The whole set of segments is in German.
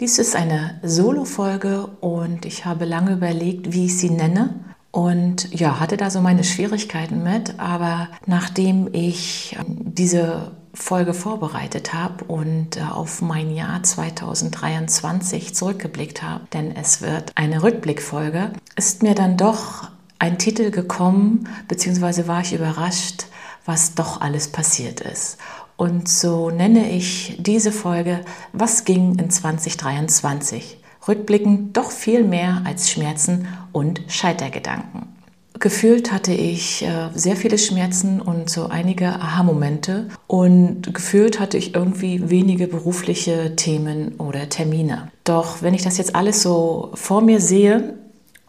Dies ist eine Solo-Folge und ich habe lange überlegt, wie ich sie nenne. Und ja, hatte da so meine Schwierigkeiten mit, aber nachdem ich diese Folge vorbereitet habe und äh, auf mein Jahr 2023 zurückgeblickt habe, denn es wird eine Rückblickfolge, ist mir dann doch ein Titel gekommen, beziehungsweise war ich überrascht, was doch alles passiert ist. Und so nenne ich diese Folge Was ging in 2023? Rückblickend doch viel mehr als Schmerzen und Scheitergedanken. Gefühlt hatte ich äh, sehr viele Schmerzen und so einige Aha-Momente und gefühlt hatte ich irgendwie wenige berufliche Themen oder Termine. Doch wenn ich das jetzt alles so vor mir sehe,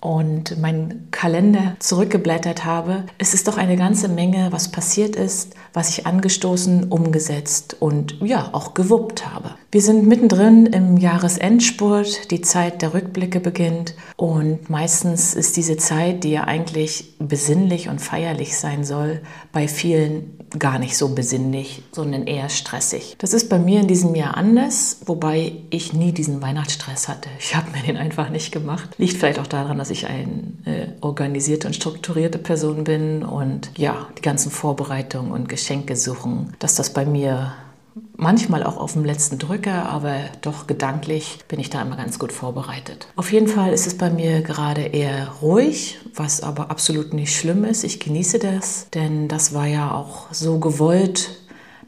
und meinen Kalender zurückgeblättert habe, es ist doch eine ganze Menge, was passiert ist, was ich angestoßen, umgesetzt und ja, auch gewuppt habe. Wir sind mittendrin im Jahresendspurt, die Zeit der Rückblicke beginnt und meistens ist diese Zeit, die ja eigentlich besinnlich und feierlich sein soll, bei vielen gar nicht so besinnlich, sondern eher stressig. Das ist bei mir in diesem Jahr anders, wobei ich nie diesen Weihnachtsstress hatte. Ich habe mir den einfach nicht gemacht. Liegt vielleicht auch daran, dass ich eine äh, organisierte und strukturierte Person bin und ja, die ganzen Vorbereitungen und Geschenke suchen, dass das bei mir manchmal auch auf dem letzten Drücker, aber doch gedanklich bin ich da immer ganz gut vorbereitet. Auf jeden Fall ist es bei mir gerade eher ruhig, was aber absolut nicht schlimm ist. Ich genieße das, denn das war ja auch so gewollt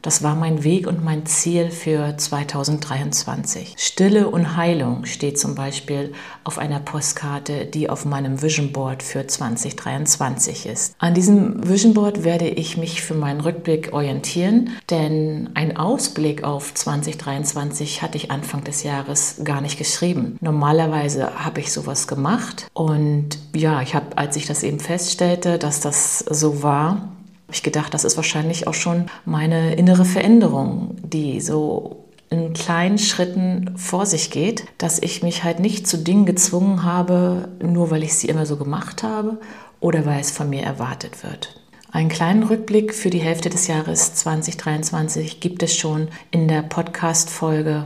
das war mein Weg und mein Ziel für 2023. Stille und Heilung steht zum Beispiel auf einer Postkarte, die auf meinem Vision Board für 2023 ist. An diesem Vision Board werde ich mich für meinen Rückblick orientieren, denn ein Ausblick auf 2023 hatte ich Anfang des Jahres gar nicht geschrieben. Normalerweise habe ich sowas gemacht und ja, ich habe, als ich das eben feststellte, dass das so war, habe ich gedacht, das ist wahrscheinlich auch schon meine innere Veränderung, die so in kleinen Schritten vor sich geht, dass ich mich halt nicht zu Dingen gezwungen habe, nur weil ich sie immer so gemacht habe oder weil es von mir erwartet wird. Einen kleinen Rückblick für die Hälfte des Jahres 2023 gibt es schon in der Podcast-Folge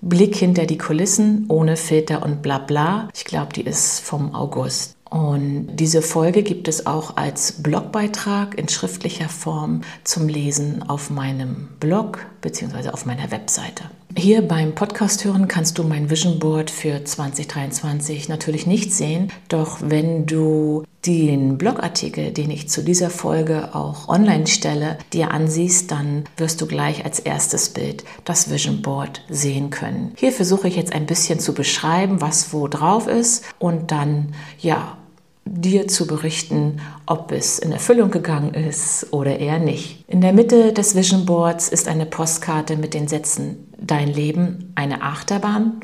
Blick hinter die Kulissen ohne Filter und bla bla. Ich glaube, die ist vom August. Und diese Folge gibt es auch als Blogbeitrag in schriftlicher Form zum Lesen auf meinem Blog bzw. auf meiner Webseite. Hier beim Podcast hören kannst du mein Vision Board für 2023 natürlich nicht sehen, doch wenn du den Blogartikel, den ich zu dieser Folge auch online stelle, dir ansiehst, dann wirst du gleich als erstes Bild das Vision Board sehen können. Hier versuche ich jetzt ein bisschen zu beschreiben, was wo drauf ist und dann ja dir zu berichten, ob es in Erfüllung gegangen ist oder eher nicht. In der Mitte des Vision Boards ist eine Postkarte mit den Sätzen Dein Leben eine Achterbahn?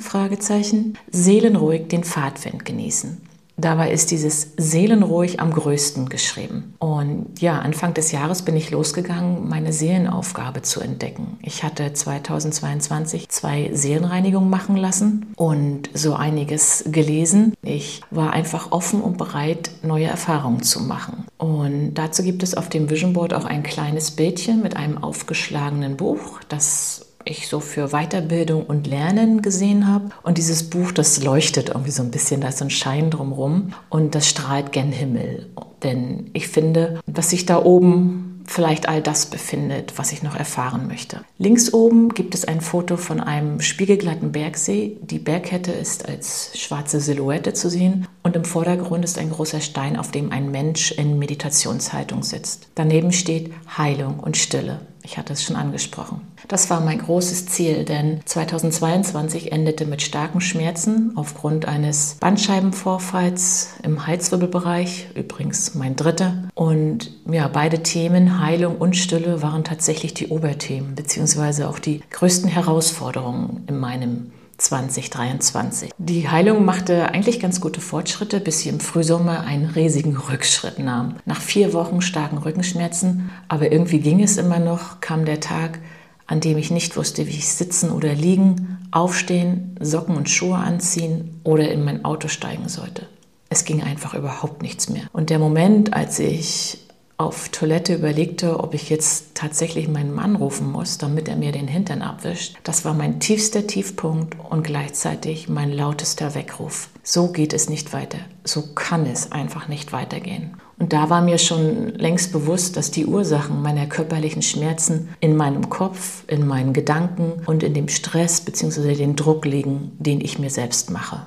Seelenruhig den Pfadwind genießen. Dabei ist dieses Seelenruhig am größten geschrieben. Und ja, Anfang des Jahres bin ich losgegangen, meine Seelenaufgabe zu entdecken. Ich hatte 2022 zwei Seelenreinigungen machen lassen und so einiges gelesen. Ich war einfach offen und bereit, neue Erfahrungen zu machen. Und dazu gibt es auf dem Vision Board auch ein kleines Bildchen mit einem aufgeschlagenen Buch, das ich so für Weiterbildung und Lernen gesehen habe. Und dieses Buch, das leuchtet irgendwie so ein bisschen, da ist so ein Schein drumherum und das strahlt gen Himmel. Denn ich finde, was sich da oben vielleicht all das befindet, was ich noch erfahren möchte. Links oben gibt es ein Foto von einem spiegelglatten Bergsee. Die Bergkette ist als schwarze Silhouette zu sehen und im Vordergrund ist ein großer Stein, auf dem ein Mensch in Meditationshaltung sitzt. Daneben steht Heilung und Stille. Ich hatte es schon angesprochen. Das war mein großes Ziel, denn 2022 endete mit starken Schmerzen aufgrund eines Bandscheibenvorfalls im Halswirbelbereich, übrigens mein dritter. Und ja, beide Themen, Heilung und Stille, waren tatsächlich die Oberthemen, beziehungsweise auch die größten Herausforderungen in meinem 2023. Die Heilung machte eigentlich ganz gute Fortschritte, bis sie im Frühsommer einen riesigen Rückschritt nahm. Nach vier Wochen starken Rückenschmerzen, aber irgendwie ging es immer noch, kam der Tag, an dem ich nicht wusste, wie ich sitzen oder liegen, aufstehen, Socken und Schuhe anziehen oder in mein Auto steigen sollte. Es ging einfach überhaupt nichts mehr. Und der Moment, als ich auf Toilette überlegte, ob ich jetzt tatsächlich meinen Mann rufen muss, damit er mir den Hintern abwischt. Das war mein tiefster Tiefpunkt und gleichzeitig mein lautester Weckruf. So geht es nicht weiter. So kann es einfach nicht weitergehen. Und da war mir schon längst bewusst, dass die Ursachen meiner körperlichen Schmerzen in meinem Kopf, in meinen Gedanken und in dem Stress bzw. den Druck liegen, den ich mir selbst mache.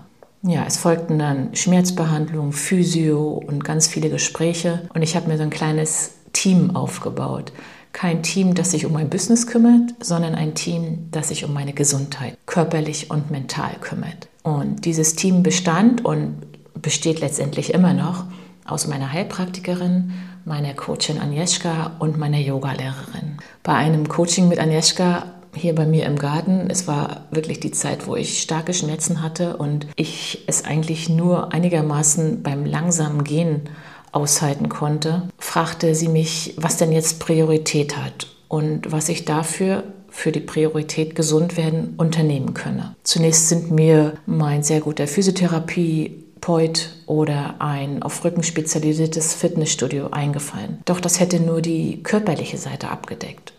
Ja, es folgten dann Schmerzbehandlung, Physio und ganz viele Gespräche. Und ich habe mir so ein kleines Team aufgebaut. Kein Team, das sich um mein Business kümmert, sondern ein Team, das sich um meine Gesundheit körperlich und mental kümmert. Und dieses Team bestand und besteht letztendlich immer noch aus meiner Heilpraktikerin, meiner Coachin Agnieszka und meiner Yogalehrerin. Bei einem Coaching mit Agnieszka hier bei mir im Garten. Es war wirklich die Zeit, wo ich starke Schmerzen hatte und ich es eigentlich nur einigermaßen beim langsamen Gehen aushalten konnte, fragte sie mich, was denn jetzt Priorität hat und was ich dafür für die Priorität gesund werden unternehmen könne. Zunächst sind mir mein sehr guter Physiotherapie Poit oder ein auf Rücken spezialisiertes Fitnessstudio eingefallen. Doch das hätte nur die körperliche Seite abgedeckt.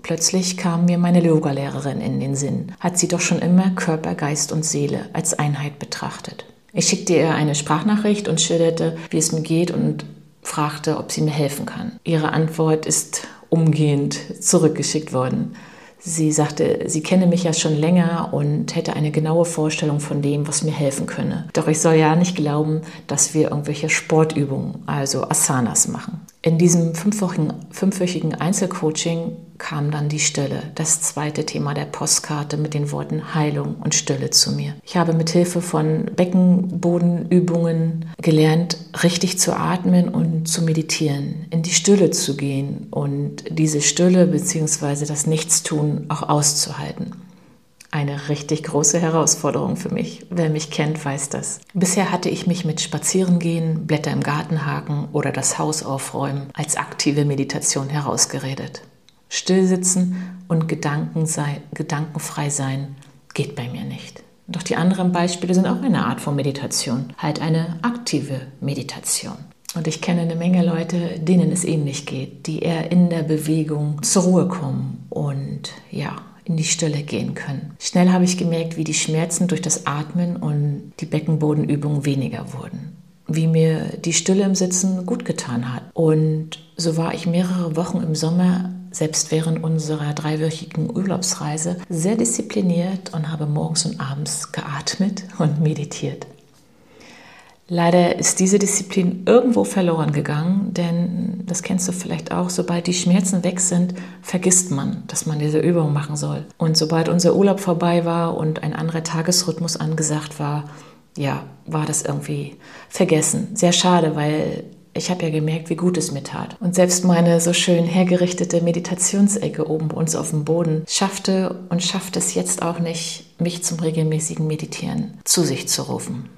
Plötzlich kam mir meine Yoga-Lehrerin in den Sinn. Hat sie doch schon immer Körper, Geist und Seele als Einheit betrachtet. Ich schickte ihr eine Sprachnachricht und schilderte, wie es mir geht und fragte, ob sie mir helfen kann. Ihre Antwort ist umgehend zurückgeschickt worden. Sie sagte, sie kenne mich ja schon länger und hätte eine genaue Vorstellung von dem, was mir helfen könne. Doch ich soll ja nicht glauben, dass wir irgendwelche Sportübungen, also Asanas machen. In diesem fünfwöchigen, fünfwöchigen Einzelcoaching kam dann die Stille, das zweite Thema der Postkarte mit den Worten Heilung und Stille zu mir. Ich habe mit Hilfe von Beckenbodenübungen gelernt, richtig zu atmen und zu meditieren, in die Stille zu gehen und diese Stille bzw. das Nichtstun auch auszuhalten eine richtig große Herausforderung für mich. Wer mich kennt, weiß das. Bisher hatte ich mich mit Spazierengehen, Blätter im Garten haken oder das Haus aufräumen als aktive Meditation herausgeredet. Stillsitzen und Gedanken sei, gedankenfrei sein geht bei mir nicht. Doch die anderen Beispiele sind auch eine Art von Meditation, halt eine aktive Meditation. Und ich kenne eine Menge Leute, denen es ähnlich geht, die eher in der Bewegung zur Ruhe kommen und ja, in die Stille gehen können. Schnell habe ich gemerkt, wie die Schmerzen durch das Atmen und die Beckenbodenübung weniger wurden. Wie mir die Stille im Sitzen gut getan hat. Und so war ich mehrere Wochen im Sommer, selbst während unserer dreiwöchigen Urlaubsreise, sehr diszipliniert und habe morgens und abends geatmet und meditiert. Leider ist diese Disziplin irgendwo verloren gegangen, denn das kennst du vielleicht auch, sobald die Schmerzen weg sind, vergisst man, dass man diese Übung machen soll. Und sobald unser Urlaub vorbei war und ein anderer Tagesrhythmus angesagt war, ja, war das irgendwie vergessen. Sehr schade, weil ich habe ja gemerkt, wie gut es mir tat. Und selbst meine so schön hergerichtete Meditationsecke oben bei uns auf dem Boden schaffte und schafft es jetzt auch nicht, mich zum regelmäßigen Meditieren zu sich zu rufen.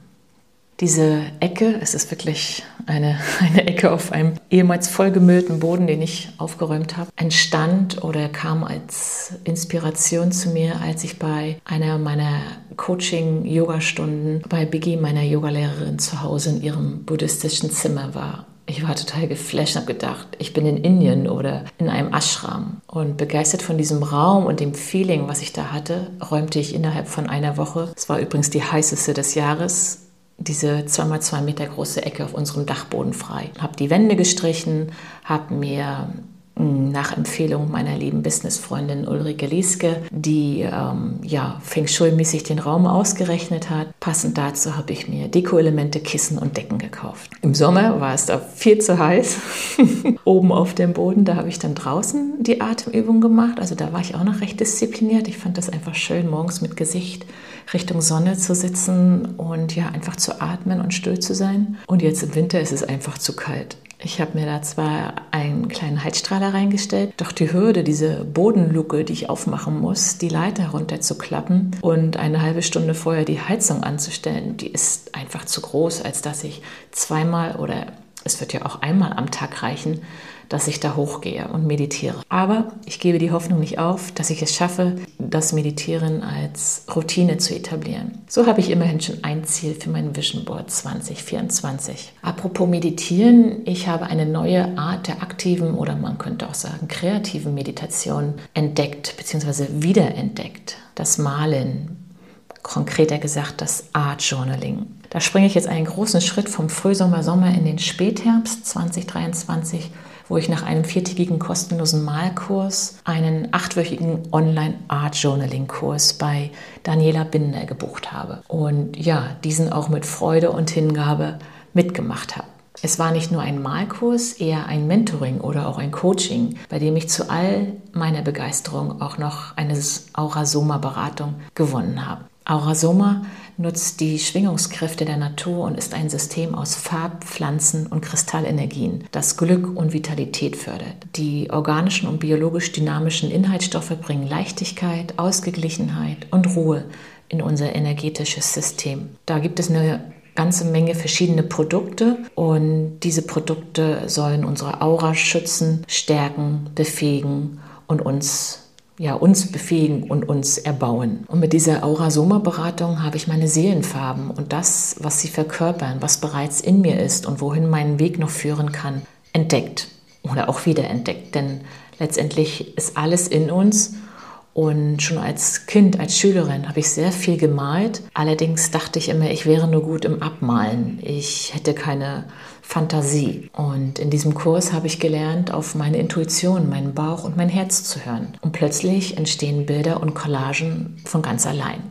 Diese Ecke, es ist wirklich eine, eine Ecke auf einem ehemals vollgemüllten Boden, den ich aufgeräumt habe, entstand oder kam als Inspiration zu mir, als ich bei einer meiner Coaching-Yoga-Stunden bei Biggie, meiner Yogalehrerin, zu Hause in ihrem buddhistischen Zimmer war. Ich war total geflasht und habe gedacht, ich bin in Indien oder in einem Ashram. Und begeistert von diesem Raum und dem Feeling, was ich da hatte, räumte ich innerhalb von einer Woche, es war übrigens die heißeste des Jahres, diese 2x2 Meter große Ecke auf unserem Dachboden frei. Habe die Wände gestrichen, habe mir nach Empfehlung meiner lieben Businessfreundin Ulrike Lieske, die ähm, ja Feng Shui-mäßig den Raum ausgerechnet hat. Passend dazu habe ich mir Deko-Elemente, Kissen und Decken gekauft. Im Sommer war es da viel zu heiß. Oben auf dem Boden, da habe ich dann draußen die Atemübung gemacht. Also da war ich auch noch recht diszipliniert. Ich fand das einfach schön, morgens mit Gesicht Richtung Sonne zu sitzen und ja, einfach zu atmen und still zu sein. Und jetzt im Winter ist es einfach zu kalt. Ich habe mir da zwar einen kleinen Heizstrahler reingestellt, doch die Hürde, diese Bodenluke, die ich aufmachen muss, die Leiter runterzuklappen und eine halbe Stunde vorher die Heizung anzustellen, die ist einfach zu groß, als dass ich zweimal oder es wird ja auch einmal am Tag reichen, dass ich da hochgehe und meditiere. Aber ich gebe die Hoffnung nicht auf, dass ich es schaffe, das Meditieren als Routine zu etablieren. So habe ich immerhin schon ein Ziel für mein Vision Board 2024. Apropos Meditieren, ich habe eine neue Art der aktiven oder man könnte auch sagen kreativen Meditation entdeckt bzw. wiederentdeckt. Das Malen, konkreter gesagt das Art Journaling. Da springe ich jetzt einen großen Schritt vom Frühsommer, Sommer in den Spätherbst 2023 wo ich nach einem viertägigen kostenlosen Malkurs einen achtwöchigen Online-Art-Journaling-Kurs bei Daniela Binder gebucht habe. Und ja, diesen auch mit Freude und Hingabe mitgemacht habe. Es war nicht nur ein Malkurs, eher ein Mentoring oder auch ein Coaching, bei dem ich zu all meiner Begeisterung auch noch eine Aurasoma-Beratung gewonnen habe. Aurasoma nutzt die Schwingungskräfte der Natur und ist ein System aus Farb-, Pflanzen- und Kristallenergien, das Glück und Vitalität fördert. Die organischen und biologisch dynamischen Inhaltsstoffe bringen Leichtigkeit, Ausgeglichenheit und Ruhe in unser energetisches System. Da gibt es eine ganze Menge verschiedene Produkte und diese Produkte sollen unsere Aura schützen, stärken, befähigen und uns ja, uns befähigen und uns erbauen. Und mit dieser Aura-Soma-Beratung habe ich meine Seelenfarben und das, was sie verkörpern, was bereits in mir ist und wohin mein Weg noch führen kann, entdeckt oder auch wiederentdeckt. Denn letztendlich ist alles in uns und schon als Kind, als Schülerin habe ich sehr viel gemalt. Allerdings dachte ich immer, ich wäre nur gut im Abmalen. Ich hätte keine Fantasie. Und in diesem Kurs habe ich gelernt, auf meine Intuition, meinen Bauch und mein Herz zu hören. Und plötzlich entstehen Bilder und Collagen von ganz allein.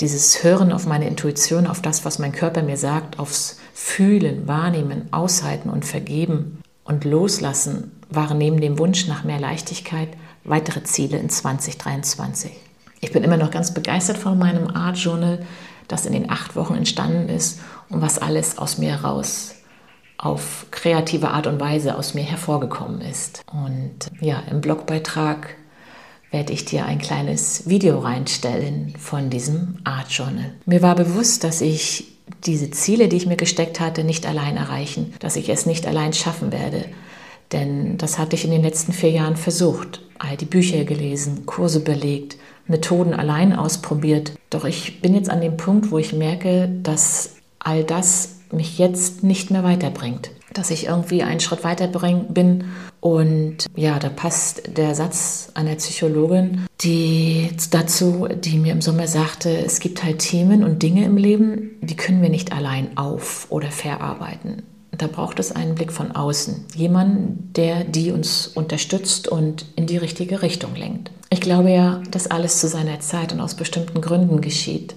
Dieses Hören auf meine Intuition, auf das, was mein Körper mir sagt, aufs Fühlen, Wahrnehmen, Aushalten und Vergeben und Loslassen waren neben dem Wunsch nach mehr Leichtigkeit weitere Ziele in 2023. Ich bin immer noch ganz begeistert von meinem Art Journal, das in den acht Wochen entstanden ist und was alles aus mir heraus auf kreative Art und Weise aus mir hervorgekommen ist. Und ja, im Blogbeitrag werde ich dir ein kleines Video reinstellen von diesem Art Journal. Mir war bewusst, dass ich diese Ziele, die ich mir gesteckt hatte, nicht allein erreichen, dass ich es nicht allein schaffen werde. Denn das hatte ich in den letzten vier Jahren versucht all die Bücher gelesen, Kurse belegt, Methoden allein ausprobiert. Doch ich bin jetzt an dem Punkt, wo ich merke, dass all das mich jetzt nicht mehr weiterbringt. Dass ich irgendwie einen Schritt weiter bin. Und ja, da passt der Satz einer Psychologin, die dazu, die mir im Sommer sagte, es gibt halt Themen und Dinge im Leben, die können wir nicht allein auf oder verarbeiten. Da braucht es einen Blick von außen. Jemand, der die uns unterstützt und in die richtige Richtung lenkt. Ich glaube ja, dass alles zu seiner Zeit und aus bestimmten Gründen geschieht.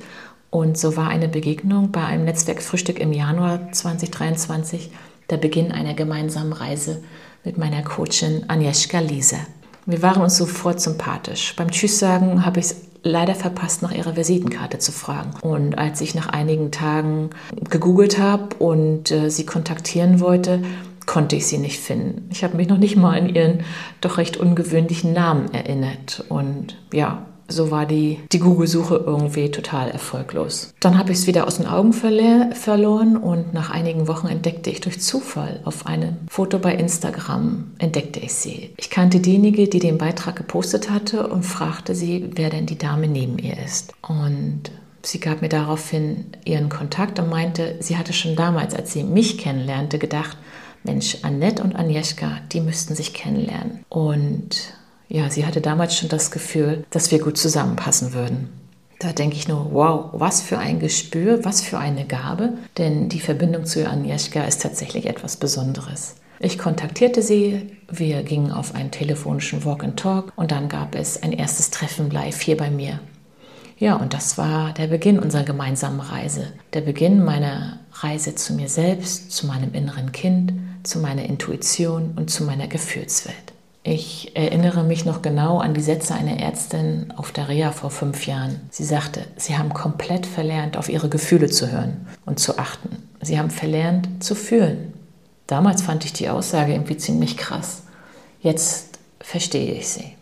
Und so war eine Begegnung bei einem Netzwerkfrühstück im Januar 2023 der Beginn einer gemeinsamen Reise mit meiner Coachin Agnieszka Liese. Wir waren uns sofort sympathisch. Beim Tschüss sagen habe ich es leider verpasst, nach ihrer Visitenkarte zu fragen. Und als ich nach einigen Tagen gegoogelt habe und äh, sie kontaktieren wollte, konnte ich sie nicht finden. Ich habe mich noch nicht mal an ihren doch recht ungewöhnlichen Namen erinnert. Und ja, so war die, die Google-Suche irgendwie total erfolglos. Dann habe ich es wieder aus den Augen verloren und nach einigen Wochen entdeckte ich durch Zufall auf einem Foto bei Instagram, entdeckte ich sie. Ich kannte diejenige, die den Beitrag gepostet hatte und fragte sie, wer denn die Dame neben ihr ist. Und Sie gab mir daraufhin ihren Kontakt und meinte, sie hatte schon damals, als sie mich kennenlernte, gedacht, Mensch, Annette und Agnieszka, die müssten sich kennenlernen. Und ja, sie hatte damals schon das Gefühl, dass wir gut zusammenpassen würden. Da denke ich nur, wow, was für ein Gespür, was für eine Gabe, denn die Verbindung zu Agnieszka ist tatsächlich etwas Besonderes. Ich kontaktierte sie, wir gingen auf einen telefonischen Walk and Talk und dann gab es ein erstes Treffen live hier bei mir. Ja, und das war der Beginn unserer gemeinsamen Reise. Der Beginn meiner Reise zu mir selbst, zu meinem inneren Kind, zu meiner Intuition und zu meiner Gefühlswelt. Ich erinnere mich noch genau an die Sätze einer Ärztin auf der Reha vor fünf Jahren. Sie sagte, sie haben komplett verlernt, auf ihre Gefühle zu hören und zu achten. Sie haben verlernt zu fühlen. Damals fand ich die Aussage irgendwie ziemlich krass. Jetzt verstehe ich sie.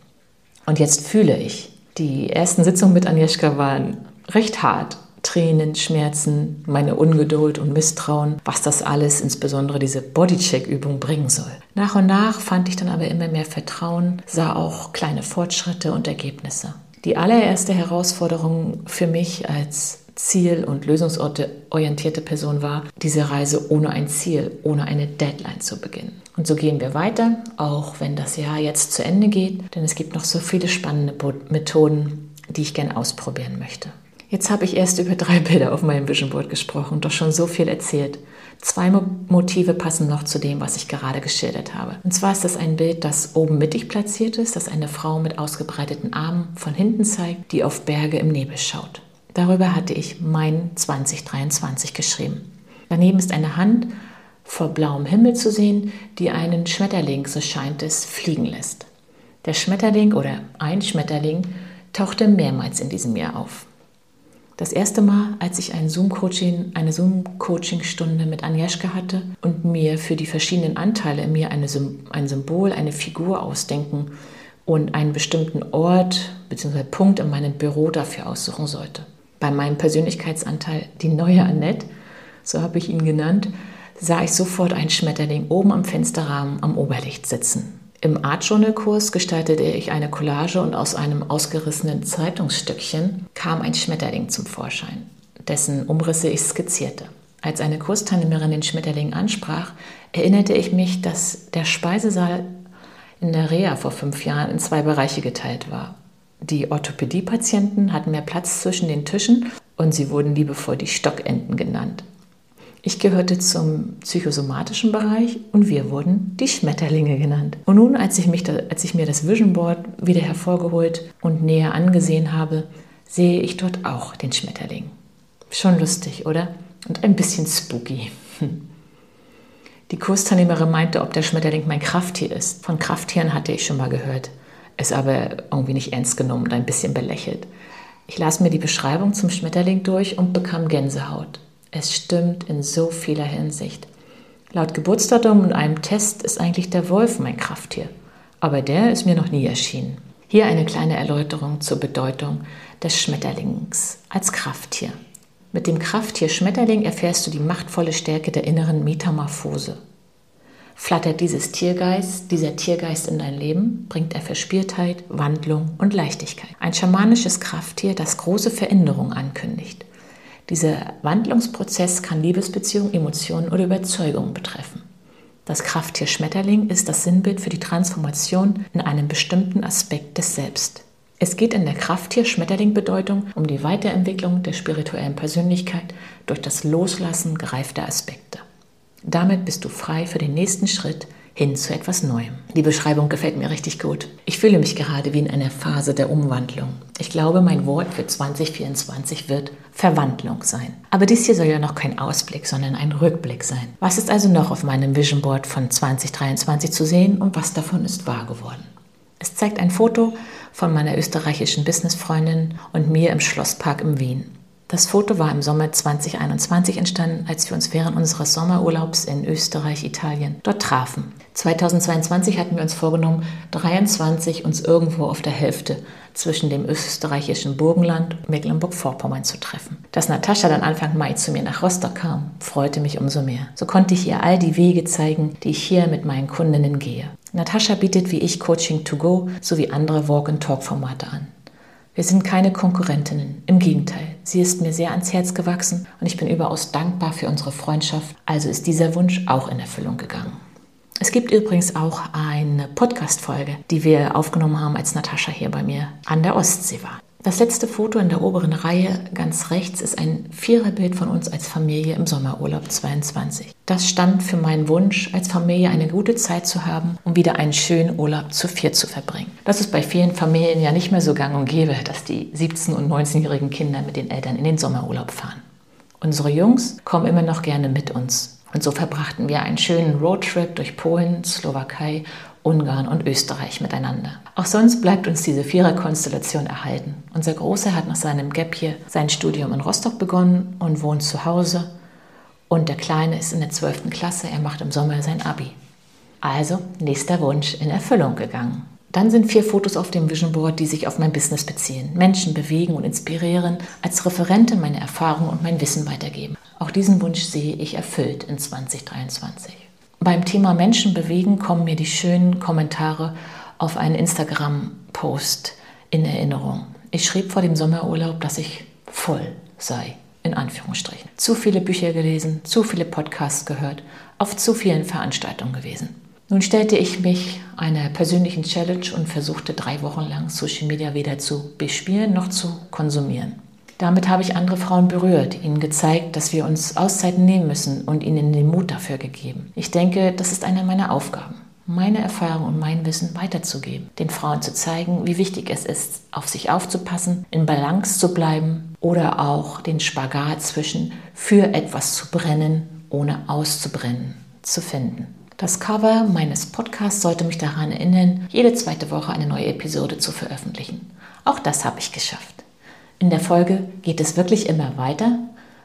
Und jetzt fühle ich. Die ersten Sitzungen mit Agnieszka waren recht hart. Tränen, Schmerzen, meine Ungeduld und Misstrauen, was das alles, insbesondere diese Bodycheck-Übung, bringen soll. Nach und nach fand ich dann aber immer mehr Vertrauen, sah auch kleine Fortschritte und Ergebnisse. Die allererste Herausforderung für mich als ziel- und lösungsorientierte Person war, diese Reise ohne ein Ziel, ohne eine Deadline zu beginnen. Und so gehen wir weiter, auch wenn das Jahr jetzt zu Ende geht, denn es gibt noch so viele spannende Methoden, die ich gerne ausprobieren möchte. Jetzt habe ich erst über drei Bilder auf meinem Vision Board gesprochen doch schon so viel erzählt. Zwei Motive passen noch zu dem, was ich gerade geschildert habe. Und zwar ist das ein Bild, das oben mittig platziert ist, das eine Frau mit ausgebreiteten Armen von hinten zeigt, die auf Berge im Nebel schaut. Darüber hatte ich mein 2023 geschrieben. Daneben ist eine Hand vor blauem Himmel zu sehen, die einen Schmetterling, so scheint es, fliegen lässt. Der Schmetterling oder ein Schmetterling tauchte mehrmals in diesem Jahr auf. Das erste Mal, als ich ein Zoom-Coaching, eine Zoom-Coaching-Stunde mit Agnieszka hatte und mir für die verschiedenen Anteile in mir eine, ein Symbol, eine Figur ausdenken und einen bestimmten Ort bzw. Punkt in meinem Büro dafür aussuchen sollte. Bei meinem Persönlichkeitsanteil, die neue Annette, so habe ich ihn genannt, sah ich sofort einen Schmetterling oben am Fensterrahmen am Oberlicht sitzen. Im Art Journal Kurs gestaltete ich eine Collage und aus einem ausgerissenen Zeitungsstückchen kam ein Schmetterling zum Vorschein, dessen Umrisse ich skizzierte. Als eine Kursteilnehmerin den Schmetterling ansprach, erinnerte ich mich, dass der Speisesaal in der Reha vor fünf Jahren in zwei Bereiche geteilt war. Die Orthopädie-Patienten hatten mehr Platz zwischen den Tischen und sie wurden liebevoll die Stockenten genannt. Ich gehörte zum psychosomatischen Bereich und wir wurden die Schmetterlinge genannt. Und nun, als ich, mich da, als ich mir das Vision Board wieder hervorgeholt und näher angesehen habe, sehe ich dort auch den Schmetterling. Schon lustig, oder? Und ein bisschen spooky. Die Kursteilnehmerin meinte, ob der Schmetterling mein Krafttier ist. Von Krafttieren hatte ich schon mal gehört, es aber irgendwie nicht ernst genommen und ein bisschen belächelt. Ich las mir die Beschreibung zum Schmetterling durch und bekam Gänsehaut. Es stimmt in so vieler Hinsicht. Laut Geburtsdatum und einem Test ist eigentlich der Wolf mein Krafttier, aber der ist mir noch nie erschienen. Hier eine kleine Erläuterung zur Bedeutung des Schmetterlings als Krafttier. Mit dem Krafttier Schmetterling erfährst du die machtvolle Stärke der inneren Metamorphose. Flattert dieses Tiergeist, dieser Tiergeist in dein Leben, bringt er Verspieltheit, Wandlung und Leichtigkeit. Ein schamanisches Krafttier, das große Veränderungen ankündigt. Dieser Wandlungsprozess kann Liebesbeziehungen, Emotionen oder Überzeugungen betreffen. Das Krafttier Schmetterling ist das Sinnbild für die Transformation in einem bestimmten Aspekt des Selbst. Es geht in der Krafttier-Schmetterling-Bedeutung um die Weiterentwicklung der spirituellen Persönlichkeit durch das Loslassen gereifter Aspekte. Damit bist du frei für den nächsten Schritt hin zu etwas Neuem. Die Beschreibung gefällt mir richtig gut. Ich fühle mich gerade wie in einer Phase der Umwandlung. Ich glaube, mein Wort für 2024 wird Verwandlung sein. Aber dies hier soll ja noch kein Ausblick, sondern ein Rückblick sein. Was ist also noch auf meinem Vision Board von 2023 zu sehen und was davon ist wahr geworden? Es zeigt ein Foto von meiner österreichischen Businessfreundin und mir im Schlosspark in Wien. Das Foto war im Sommer 2021 entstanden, als wir uns während unseres Sommerurlaubs in Österreich, Italien dort trafen. 2022 hatten wir uns vorgenommen, 23 uns irgendwo auf der Hälfte zwischen dem österreichischen Burgenland und Mecklenburg-Vorpommern zu treffen. Dass Natascha dann Anfang Mai zu mir nach Rostock kam, freute mich umso mehr. So konnte ich ihr all die Wege zeigen, die ich hier mit meinen Kundinnen gehe. Natascha bietet wie ich Coaching to go sowie andere Walk-and-Talk-Formate an. Wir sind keine Konkurrentinnen, im Gegenteil. Sie ist mir sehr ans Herz gewachsen und ich bin überaus dankbar für unsere Freundschaft, also ist dieser Wunsch auch in Erfüllung gegangen. Es gibt übrigens auch eine Podcast-Folge, die wir aufgenommen haben, als Natascha hier bei mir an der Ostsee war. Das letzte Foto in der oberen Reihe ganz rechts ist ein Viererbild von uns als Familie im Sommerurlaub 22. Das stand für meinen Wunsch, als Familie eine gute Zeit zu haben, um wieder einen schönen Urlaub zu viert zu verbringen. Das ist bei vielen Familien ja nicht mehr so gang und gäbe, dass die 17- und 19-jährigen Kinder mit den Eltern in den Sommerurlaub fahren. Unsere Jungs kommen immer noch gerne mit uns. Und so verbrachten wir einen schönen Roadtrip durch Polen, Slowakei Ungarn und Österreich miteinander. Auch sonst bleibt uns diese Viererkonstellation erhalten. Unser Großer hat nach seinem Gap hier sein Studium in Rostock begonnen und wohnt zu Hause. Und der Kleine ist in der 12. Klasse, er macht im Sommer sein Abi. Also nächster Wunsch in Erfüllung gegangen. Dann sind vier Fotos auf dem Vision Board, die sich auf mein Business beziehen, Menschen bewegen und inspirieren, als Referentin meine Erfahrungen und mein Wissen weitergeben. Auch diesen Wunsch sehe ich erfüllt in 2023. Beim Thema Menschen bewegen kommen mir die schönen Kommentare auf einen Instagram-Post in Erinnerung. Ich schrieb vor dem Sommerurlaub, dass ich voll sei, in Anführungsstrichen. Zu viele Bücher gelesen, zu viele Podcasts gehört, auf zu vielen Veranstaltungen gewesen. Nun stellte ich mich einer persönlichen Challenge und versuchte drei Wochen lang Social Media weder zu bespielen noch zu konsumieren. Damit habe ich andere Frauen berührt, ihnen gezeigt, dass wir uns Auszeiten nehmen müssen und ihnen den Mut dafür gegeben. Ich denke, das ist eine meiner Aufgaben, meine Erfahrung und mein Wissen weiterzugeben, den Frauen zu zeigen, wie wichtig es ist, auf sich aufzupassen, in Balance zu bleiben oder auch den Spagat zwischen für etwas zu brennen, ohne auszubrennen, zu finden. Das Cover meines Podcasts sollte mich daran erinnern, jede zweite Woche eine neue Episode zu veröffentlichen. Auch das habe ich geschafft. In der Folge geht es wirklich immer weiter,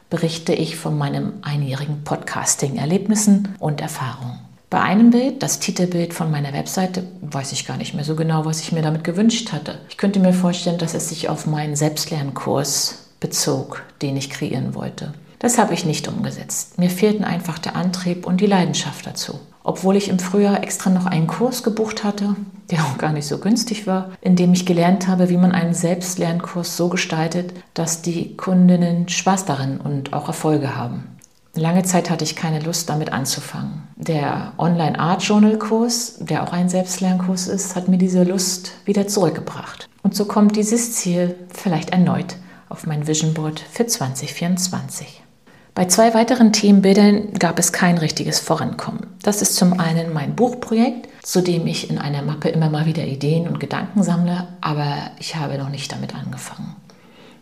berichte ich von meinem einjährigen Podcasting-Erlebnissen und Erfahrungen. Bei einem Bild, das Titelbild von meiner Webseite, weiß ich gar nicht mehr so genau, was ich mir damit gewünscht hatte. Ich könnte mir vorstellen, dass es sich auf meinen Selbstlernkurs bezog, den ich kreieren wollte. Das habe ich nicht umgesetzt. Mir fehlten einfach der Antrieb und die Leidenschaft dazu obwohl ich im Frühjahr extra noch einen Kurs gebucht hatte, der auch gar nicht so günstig war, in dem ich gelernt habe, wie man einen Selbstlernkurs so gestaltet, dass die Kundinnen Spaß darin und auch Erfolge haben. Lange Zeit hatte ich keine Lust, damit anzufangen. Der Online Art Journal Kurs, der auch ein Selbstlernkurs ist, hat mir diese Lust wieder zurückgebracht. Und so kommt dieses Ziel vielleicht erneut auf mein Vision Board für 2024. Bei zwei weiteren Themenbildern gab es kein richtiges Vorankommen. Das ist zum einen mein Buchprojekt, zu dem ich in einer Mappe immer mal wieder Ideen und Gedanken sammle, aber ich habe noch nicht damit angefangen.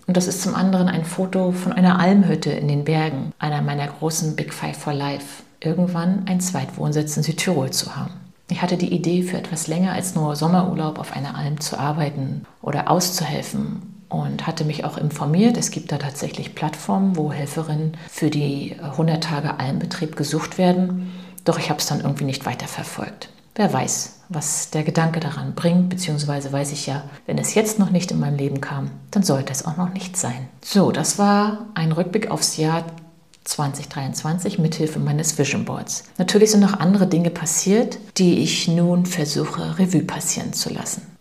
Und das ist zum anderen ein Foto von einer Almhütte in den Bergen, einer meiner großen Big Five for Life, irgendwann ein Zweitwohnsitz in Südtirol zu haben. Ich hatte die Idee, für etwas länger als nur Sommerurlaub auf einer Alm zu arbeiten oder auszuhelfen und hatte mich auch informiert. Es gibt da tatsächlich Plattformen, wo Helferinnen für die 100 Tage Almbetrieb gesucht werden. Doch ich habe es dann irgendwie nicht weiter verfolgt. Wer weiß, was der Gedanke daran bringt, beziehungsweise weiß ich ja, wenn es jetzt noch nicht in meinem Leben kam, dann sollte es auch noch nicht sein. So, das war ein Rückblick aufs Jahr 2023 mithilfe meines Vision Boards. Natürlich sind noch andere Dinge passiert, die ich nun versuche, Revue passieren zu lassen.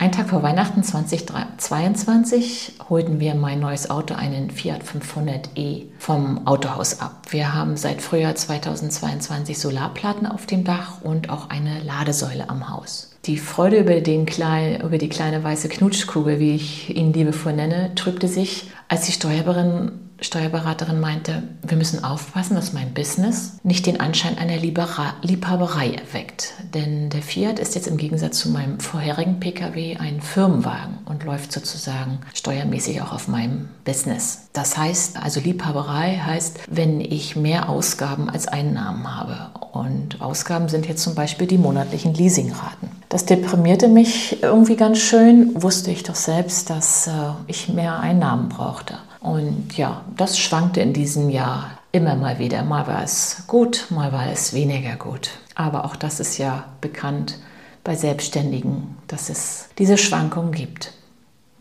Ein Tag vor Weihnachten 2022 holten wir mein neues Auto, einen Fiat 500e, vom Autohaus ab. Wir haben seit Frühjahr 2022 Solarplatten auf dem Dach und auch eine Ladesäule am Haus. Die Freude über, den klein, über die kleine weiße Knutschkugel, wie ich ihn liebevoll nenne, trübte sich, als die Steuerberaterin Steuerberaterin meinte, wir müssen aufpassen, dass mein Business nicht den Anschein einer Liebhaberei erweckt. Denn der Fiat ist jetzt im Gegensatz zu meinem vorherigen Pkw ein Firmenwagen und läuft sozusagen steuermäßig auch auf meinem Business. Das heißt, also Liebhaberei heißt, wenn ich mehr Ausgaben als Einnahmen habe. Und Ausgaben sind jetzt zum Beispiel die monatlichen Leasingraten. Das deprimierte mich irgendwie ganz schön, wusste ich doch selbst, dass äh, ich mehr Einnahmen brauchte. Und ja, das schwankte in diesem Jahr immer mal wieder. Mal war es gut, mal war es weniger gut. Aber auch das ist ja bekannt bei Selbstständigen, dass es diese Schwankungen gibt.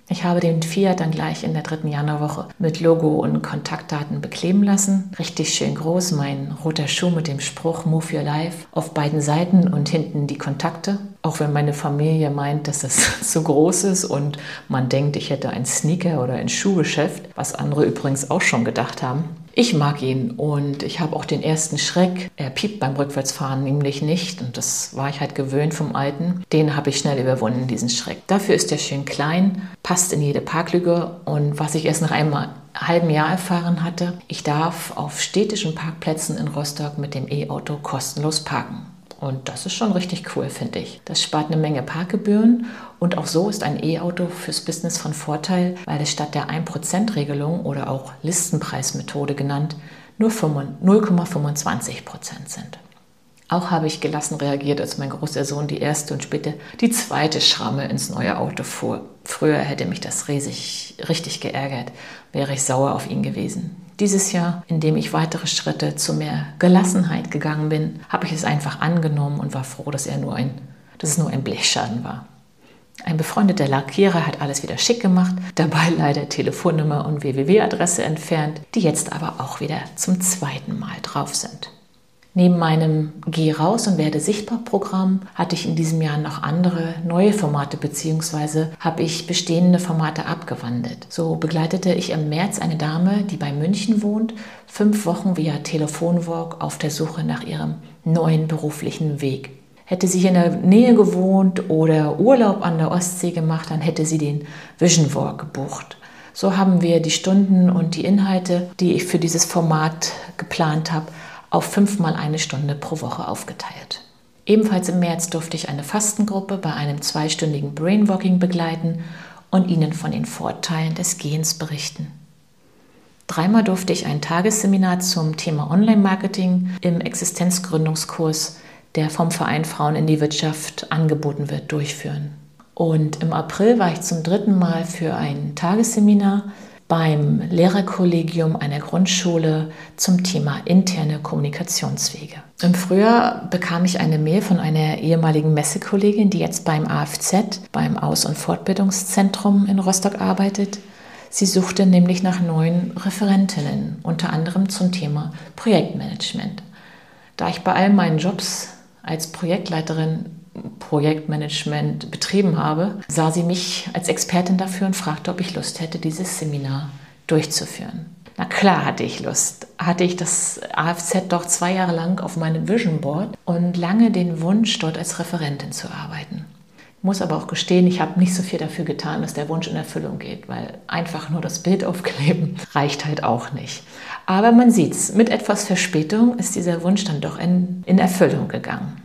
Ich habe den Fiat dann gleich in der dritten Januarwoche mit Logo und Kontaktdaten bekleben lassen. Richtig schön groß, mein roter Schuh mit dem Spruch Move Your Life auf beiden Seiten und hinten die Kontakte. Auch wenn meine Familie meint, dass es zu groß ist und man denkt, ich hätte ein Sneaker oder ein Schuhgeschäft, was andere übrigens auch schon gedacht haben. Ich mag ihn und ich habe auch den ersten Schreck. Er piept beim Rückwärtsfahren nämlich nicht und das war ich halt gewöhnt vom Alten. Den habe ich schnell überwunden, diesen Schreck. Dafür ist er schön klein, passt in jede Parklüge und was ich erst nach einem halben Jahr erfahren hatte, ich darf auf städtischen Parkplätzen in Rostock mit dem E-Auto kostenlos parken. Und das ist schon richtig cool, finde ich. Das spart eine Menge Parkgebühren und auch so ist ein E-Auto fürs Business von Vorteil, weil es statt der 1%-Regelung oder auch Listenpreismethode genannt nur 0,25% sind. Auch habe ich gelassen reagiert, als mein großer Sohn die erste und später die zweite Schramme ins neue Auto fuhr. Früher hätte mich das riesig, richtig geärgert, wäre ich sauer auf ihn gewesen. Dieses Jahr, in dem ich weitere Schritte zu mehr Gelassenheit gegangen bin, habe ich es einfach angenommen und war froh, dass, er nur ein, dass es nur ein Blechschaden war. Ein befreundeter Lackierer hat alles wieder schick gemacht, dabei leider Telefonnummer und www-Adresse entfernt, die jetzt aber auch wieder zum zweiten Mal drauf sind. Neben meinem Geh raus und werde sichtbar Programm hatte ich in diesem Jahr noch andere neue Formate bzw. habe ich bestehende Formate abgewandelt. So begleitete ich im März eine Dame, die bei München wohnt, fünf Wochen via Telefonwalk auf der Suche nach ihrem neuen beruflichen Weg. Hätte sie hier in der Nähe gewohnt oder Urlaub an der Ostsee gemacht, dann hätte sie den Vision Walk gebucht. So haben wir die Stunden und die Inhalte, die ich für dieses Format geplant habe, auf fünfmal eine Stunde pro Woche aufgeteilt. Ebenfalls im März durfte ich eine Fastengruppe bei einem zweistündigen Brainwalking begleiten und ihnen von den Vorteilen des Gehens berichten. Dreimal durfte ich ein Tagesseminar zum Thema Online-Marketing im Existenzgründungskurs, der vom Verein Frauen in die Wirtschaft angeboten wird, durchführen. Und im April war ich zum dritten Mal für ein Tagesseminar beim Lehrerkollegium einer Grundschule zum Thema interne Kommunikationswege. Im Frühjahr bekam ich eine Mail von einer ehemaligen Messekollegin, die jetzt beim AFZ, beim Aus- und Fortbildungszentrum in Rostock arbeitet. Sie suchte nämlich nach neuen Referentinnen, unter anderem zum Thema Projektmanagement. Da ich bei all meinen Jobs als Projektleiterin Projektmanagement betrieben habe, sah sie mich als Expertin dafür und fragte, ob ich Lust hätte, dieses Seminar durchzuführen. Na klar hatte ich Lust. Hatte ich das AFZ doch zwei Jahre lang auf meinem Vision Board und lange den Wunsch, dort als Referentin zu arbeiten. Ich muss aber auch gestehen, ich habe nicht so viel dafür getan, dass der Wunsch in Erfüllung geht, weil einfach nur das Bild aufkleben reicht halt auch nicht. Aber man sieht's, mit etwas Verspätung ist dieser Wunsch dann doch in, in Erfüllung gegangen.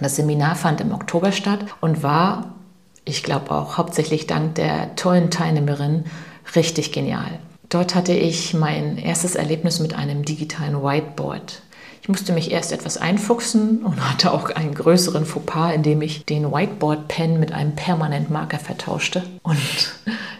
Das Seminar fand im Oktober statt und war, ich glaube auch hauptsächlich dank der tollen Teilnehmerin, richtig genial. Dort hatte ich mein erstes Erlebnis mit einem digitalen Whiteboard. Ich musste mich erst etwas einfuchsen und hatte auch einen größeren Fauxpas, indem ich den Whiteboard-Pen mit einem permanenten Marker vertauschte und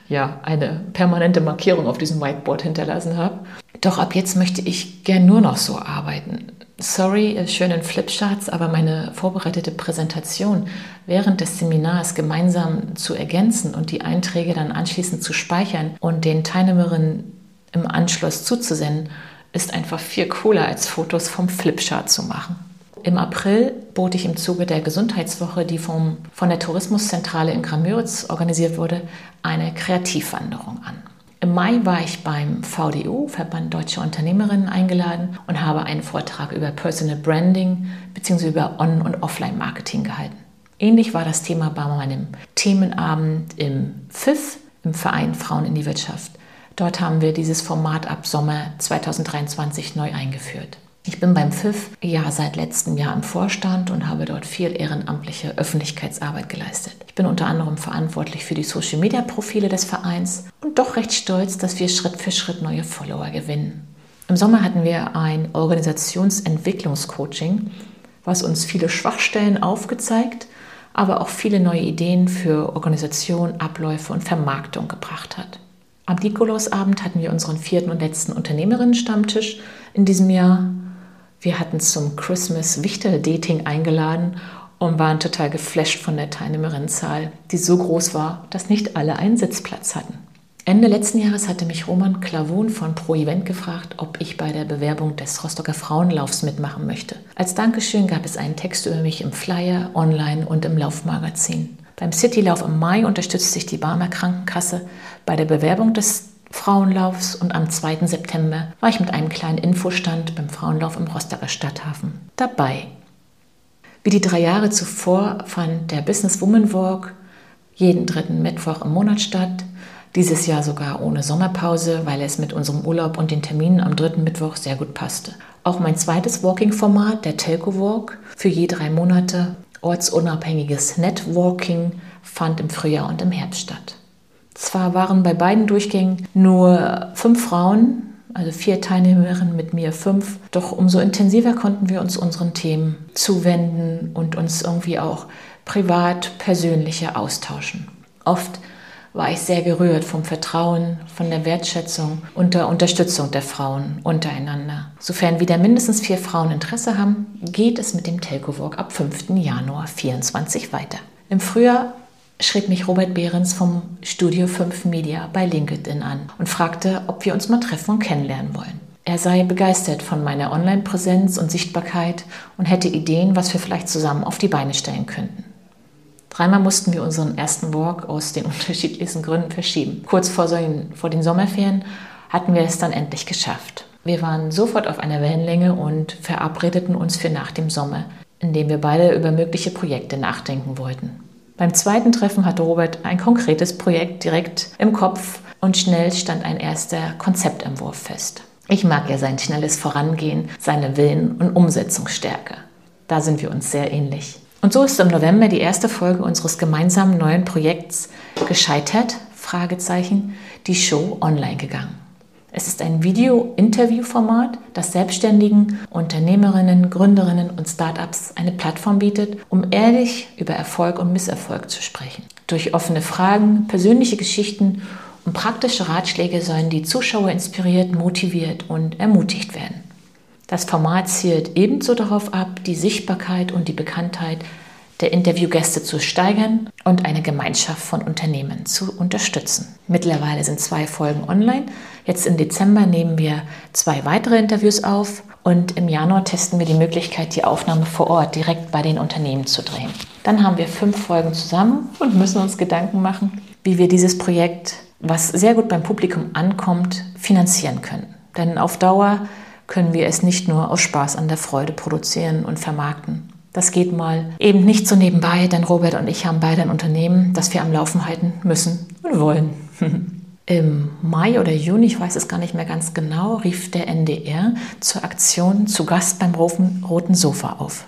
ja, eine permanente Markierung auf diesem Whiteboard hinterlassen habe. Doch ab jetzt möchte ich gern nur noch so arbeiten. Sorry, äh, schönen Flipcharts, aber meine vorbereitete Präsentation während des Seminars gemeinsam zu ergänzen und die Einträge dann anschließend zu speichern und den Teilnehmerinnen im Anschluss zuzusenden, ist einfach viel cooler als Fotos vom Flipchart zu machen. Im April bot ich im Zuge der Gesundheitswoche, die vom, von der Tourismuszentrale in Gramüritz organisiert wurde, eine Kreativwanderung an. Im Mai war ich beim VDU, Verband Deutscher Unternehmerinnen, eingeladen und habe einen Vortrag über Personal Branding bzw. über On- und Offline-Marketing gehalten. Ähnlich war das Thema bei meinem Themenabend im FIF, im Verein Frauen in die Wirtschaft. Dort haben wir dieses Format ab Sommer 2023 neu eingeführt. Ich bin beim FIF ja seit letztem Jahr im Vorstand und habe dort viel ehrenamtliche Öffentlichkeitsarbeit geleistet. Ich bin unter anderem verantwortlich für die Social Media Profile des Vereins und doch recht stolz, dass wir Schritt für Schritt neue Follower gewinnen. Im Sommer hatten wir ein Organisationsentwicklungscoaching, was uns viele Schwachstellen aufgezeigt, aber auch viele neue Ideen für Organisation, Abläufe und Vermarktung gebracht hat. Am Nikolausabend hatten wir unseren vierten und letzten Unternehmerinnen-Stammtisch in diesem Jahr wir hatten zum Christmas Wichtel Dating eingeladen und waren total geflasht von der Teilnehmerinnenzahl, die so groß war, dass nicht alle einen Sitzplatz hatten. Ende letzten Jahres hatte mich Roman Klavun von Pro Event gefragt, ob ich bei der Bewerbung des Rostocker Frauenlaufs mitmachen möchte. Als Dankeschön gab es einen Text über mich im Flyer, online und im Laufmagazin. Beim Citylauf im Mai unterstützte sich die Barmer Krankenkasse bei der Bewerbung des Frauenlaufs und am 2. September war ich mit einem kleinen Infostand beim Frauenlauf im Rostocker Stadthafen dabei. Wie die drei Jahre zuvor fand der Business Woman Walk jeden dritten Mittwoch im Monat statt. Dieses Jahr sogar ohne Sommerpause, weil es mit unserem Urlaub und den Terminen am dritten Mittwoch sehr gut passte. Auch mein zweites Walking-Format, der Telco Walk, für je drei Monate ortsunabhängiges Networking, fand im Frühjahr und im Herbst statt. Zwar waren bei beiden Durchgängen nur fünf Frauen, also vier Teilnehmerinnen mit mir fünf, doch umso intensiver konnten wir uns unseren Themen zuwenden und uns irgendwie auch privat, persönlicher austauschen. Oft war ich sehr gerührt vom Vertrauen, von der Wertschätzung und der Unterstützung der Frauen untereinander. Sofern wieder mindestens vier Frauen Interesse haben, geht es mit dem Telco Walk ab 5. Januar 2024 weiter. Im Frühjahr schrieb mich Robert Behrens vom Studio 5 Media bei LinkedIn an und fragte, ob wir uns mal treffen und kennenlernen wollen. Er sei begeistert von meiner Online-Präsenz und Sichtbarkeit und hätte Ideen, was wir vielleicht zusammen auf die Beine stellen könnten. Dreimal mussten wir unseren ersten Walk aus den unterschiedlichsten Gründen verschieben. Kurz vor, so vor den Sommerferien hatten wir es dann endlich geschafft. Wir waren sofort auf einer Wellenlänge und verabredeten uns für nach dem Sommer, indem wir beide über mögliche Projekte nachdenken wollten. Beim zweiten Treffen hatte Robert ein konkretes Projekt direkt im Kopf und schnell stand ein erster Konzeptentwurf fest. Ich mag ja sein schnelles Vorangehen, seine Willen und Umsetzungsstärke. Da sind wir uns sehr ähnlich. Und so ist im November die erste Folge unseres gemeinsamen neuen Projekts gescheitert, Fragezeichen, die Show online gegangen. Es ist ein Video-Interview-Format, das Selbstständigen, Unternehmerinnen, Gründerinnen und Startups eine Plattform bietet, um ehrlich über Erfolg und Misserfolg zu sprechen. Durch offene Fragen, persönliche Geschichten und praktische Ratschläge sollen die Zuschauer inspiriert, motiviert und ermutigt werden. Das Format zielt ebenso darauf ab, die Sichtbarkeit und die Bekanntheit der Interviewgäste zu steigern und eine Gemeinschaft von Unternehmen zu unterstützen. Mittlerweile sind zwei Folgen online. Jetzt im Dezember nehmen wir zwei weitere Interviews auf und im Januar testen wir die Möglichkeit, die Aufnahme vor Ort direkt bei den Unternehmen zu drehen. Dann haben wir fünf Folgen zusammen und müssen uns Gedanken machen, wie wir dieses Projekt, was sehr gut beim Publikum ankommt, finanzieren können. Denn auf Dauer können wir es nicht nur aus Spaß an der Freude produzieren und vermarkten. Das geht mal eben nicht so nebenbei, denn Robert und ich haben beide ein Unternehmen, das wir am Laufen halten müssen und wollen. Im Mai oder Juni, ich weiß es gar nicht mehr ganz genau, rief der NDR zur Aktion zu Gast beim roten Sofa auf.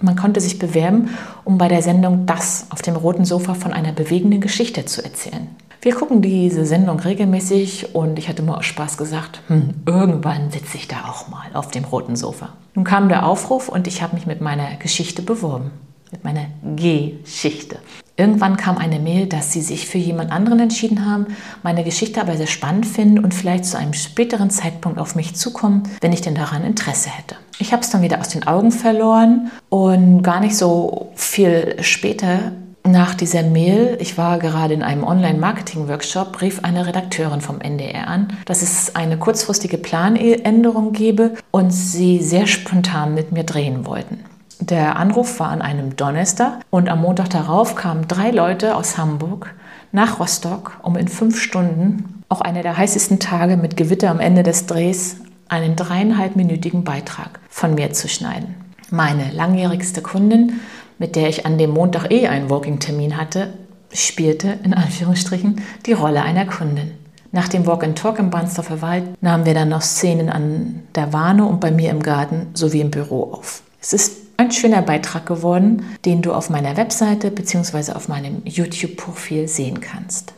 Man konnte sich bewerben, um bei der Sendung Das auf dem roten Sofa von einer bewegenden Geschichte zu erzählen. Wir gucken diese Sendung regelmäßig und ich hatte mal aus Spaß gesagt, hm, irgendwann sitze ich da auch mal auf dem roten Sofa. Nun kam der Aufruf und ich habe mich mit meiner Geschichte beworben, mit meiner Geschichte. Irgendwann kam eine Mail, dass sie sich für jemand anderen entschieden haben, meine Geschichte aber sehr spannend finden und vielleicht zu einem späteren Zeitpunkt auf mich zukommen, wenn ich denn daran Interesse hätte. Ich habe es dann wieder aus den Augen verloren und gar nicht so viel später nach dieser Mail, ich war gerade in einem Online-Marketing-Workshop, rief eine Redakteurin vom NDR an, dass es eine kurzfristige Planänderung gebe und sie sehr spontan mit mir drehen wollten. Der Anruf war an einem Donnerstag und am Montag darauf kamen drei Leute aus Hamburg nach Rostock, um in fünf Stunden, auch einer der heißesten Tage mit Gewitter am Ende des Drehs, einen dreieinhalbminütigen Beitrag von mir zu schneiden. Meine langjährigste Kundin mit der ich an dem Montag eh einen Walking-Termin hatte, spielte in Anführungsstrichen die Rolle einer Kundin. Nach dem Walk and Talk im Bahnsdorfer Wald nahmen wir dann noch Szenen an der Warne und bei mir im Garten sowie im Büro auf. Es ist ein schöner Beitrag geworden, den du auf meiner Webseite bzw. auf meinem YouTube-Profil sehen kannst.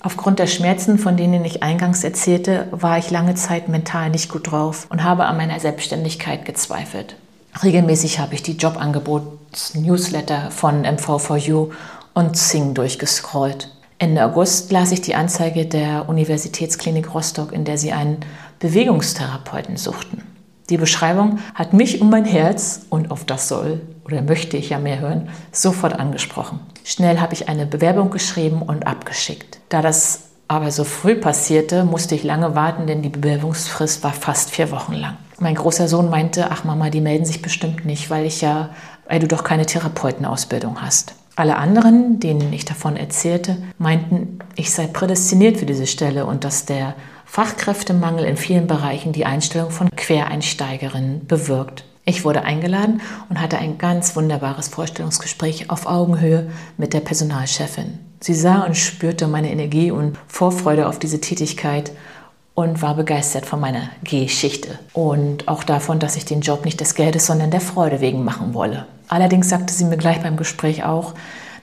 Aufgrund der Schmerzen, von denen ich eingangs erzählte, war ich lange Zeit mental nicht gut drauf und habe an meiner Selbstständigkeit gezweifelt. Regelmäßig habe ich die Jobangebots-Newsletter von MV4U und Sing durchgescrollt. Ende August las ich die Anzeige der Universitätsklinik Rostock, in der sie einen Bewegungstherapeuten suchten. Die Beschreibung hat mich um mein Herz, und auf das soll oder möchte ich ja mehr hören, sofort angesprochen. Schnell habe ich eine Bewerbung geschrieben und abgeschickt. Da das aber so früh passierte, musste ich lange warten, denn die Bewerbungsfrist war fast vier Wochen lang. Mein großer Sohn meinte, ach Mama, die melden sich bestimmt nicht, weil ich ja, weil du doch keine Therapeutenausbildung hast. Alle anderen, denen ich davon erzählte, meinten, ich sei prädestiniert für diese Stelle und dass der Fachkräftemangel in vielen Bereichen die Einstellung von Quereinsteigerinnen bewirkt. Ich wurde eingeladen und hatte ein ganz wunderbares Vorstellungsgespräch auf Augenhöhe mit der Personalchefin. Sie sah und spürte meine Energie und Vorfreude auf diese Tätigkeit und war begeistert von meiner Geschichte und auch davon, dass ich den Job nicht des Geldes, sondern der Freude wegen machen wolle. Allerdings sagte sie mir gleich beim Gespräch auch,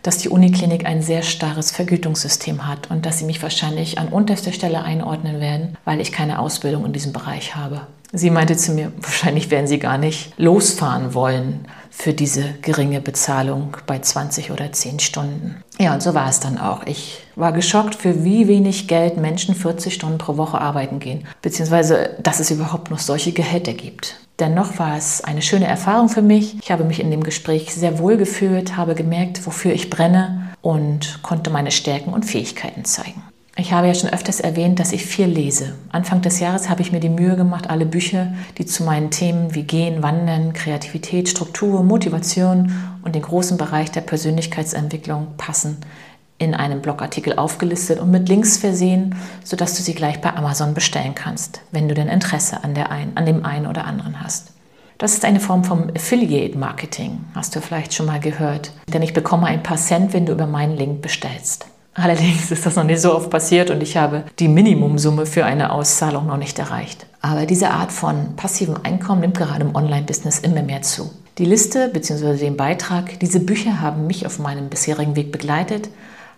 dass die Uniklinik ein sehr starres Vergütungssystem hat und dass sie mich wahrscheinlich an unterster Stelle einordnen werden, weil ich keine Ausbildung in diesem Bereich habe. Sie meinte zu mir, wahrscheinlich werden Sie gar nicht losfahren wollen für diese geringe Bezahlung bei 20 oder 10 Stunden. Ja, und so war es dann auch. Ich war geschockt, für wie wenig Geld Menschen 40 Stunden pro Woche arbeiten gehen, beziehungsweise dass es überhaupt noch solche Gehälter gibt. Dennoch war es eine schöne Erfahrung für mich. Ich habe mich in dem Gespräch sehr wohl gefühlt, habe gemerkt, wofür ich brenne und konnte meine Stärken und Fähigkeiten zeigen. Ich habe ja schon öfters erwähnt, dass ich viel lese. Anfang des Jahres habe ich mir die Mühe gemacht, alle Bücher, die zu meinen Themen wie Gehen, Wandern, Kreativität, Struktur, Motivation und den großen Bereich der Persönlichkeitsentwicklung passen, in einem Blogartikel aufgelistet und mit Links versehen, sodass du sie gleich bei Amazon bestellen kannst, wenn du denn Interesse an, der ein, an dem einen oder anderen hast. Das ist eine Form vom Affiliate Marketing, hast du vielleicht schon mal gehört, denn ich bekomme ein paar Cent, wenn du über meinen Link bestellst. Allerdings ist das noch nicht so oft passiert und ich habe die Minimumsumme für eine Auszahlung noch nicht erreicht. Aber diese Art von passivem Einkommen nimmt gerade im Online-Business immer mehr zu. Die Liste bzw. den Beitrag, diese Bücher haben mich auf meinem bisherigen Weg begleitet,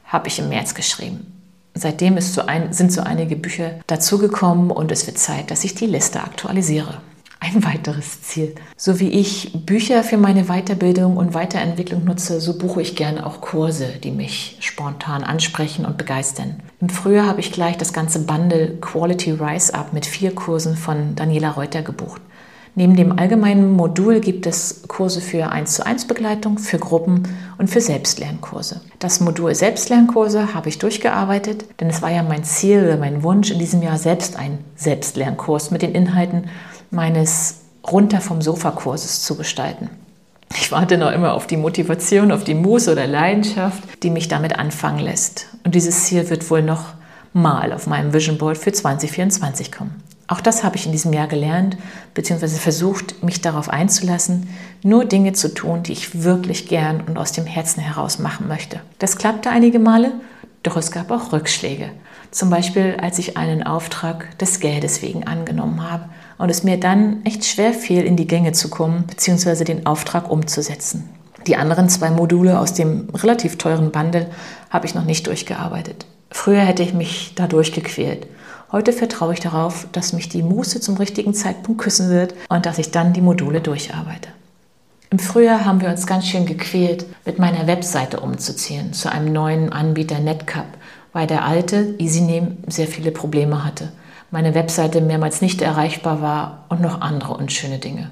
habe ich im März geschrieben. Seitdem so ein, sind so einige Bücher dazugekommen und es wird Zeit, dass ich die Liste aktualisiere ein weiteres Ziel. So wie ich Bücher für meine Weiterbildung und Weiterentwicklung nutze, so buche ich gerne auch Kurse, die mich spontan ansprechen und begeistern. Im Frühjahr habe ich gleich das ganze Bundle Quality Rise Up mit vier Kursen von Daniela Reuter gebucht. Neben dem allgemeinen Modul gibt es Kurse für 1 zu 1 Begleitung, für Gruppen und für Selbstlernkurse. Das Modul Selbstlernkurse habe ich durchgearbeitet, denn es war ja mein Ziel, mein Wunsch, in diesem Jahr selbst einen Selbstlernkurs mit den Inhalten meines runter vom Sofa-Kurses zu gestalten. Ich warte noch immer auf die Motivation, auf die Muße oder Leidenschaft, die mich damit anfangen lässt. Und dieses Ziel wird wohl noch mal auf meinem Vision Board für 2024 kommen. Auch das habe ich in diesem Jahr gelernt, beziehungsweise versucht, mich darauf einzulassen, nur Dinge zu tun, die ich wirklich gern und aus dem Herzen heraus machen möchte. Das klappte einige Male, doch es gab auch Rückschläge. Zum Beispiel, als ich einen Auftrag des Geldes wegen angenommen habe und es mir dann echt schwer fiel, in die Gänge zu kommen bzw. den Auftrag umzusetzen. Die anderen zwei Module aus dem relativ teuren Bundle habe ich noch nicht durchgearbeitet. Früher hätte ich mich da durchgequält. Heute vertraue ich darauf, dass mich die Muße zum richtigen Zeitpunkt küssen wird und dass ich dann die Module durcharbeite. Im Frühjahr haben wir uns ganz schön gequält, mit meiner Webseite umzuziehen zu einem neuen Anbieter NetCup, weil der alte EasyName sehr viele Probleme hatte meine Webseite mehrmals nicht erreichbar war und noch andere unschöne Dinge.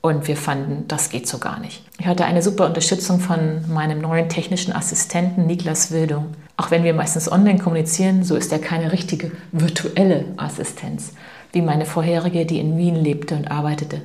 Und wir fanden, das geht so gar nicht. Ich hatte eine super Unterstützung von meinem neuen technischen Assistenten Niklas Wildung. Auch wenn wir meistens online kommunizieren, so ist er keine richtige virtuelle Assistenz, wie meine vorherige, die in Wien lebte und arbeitete.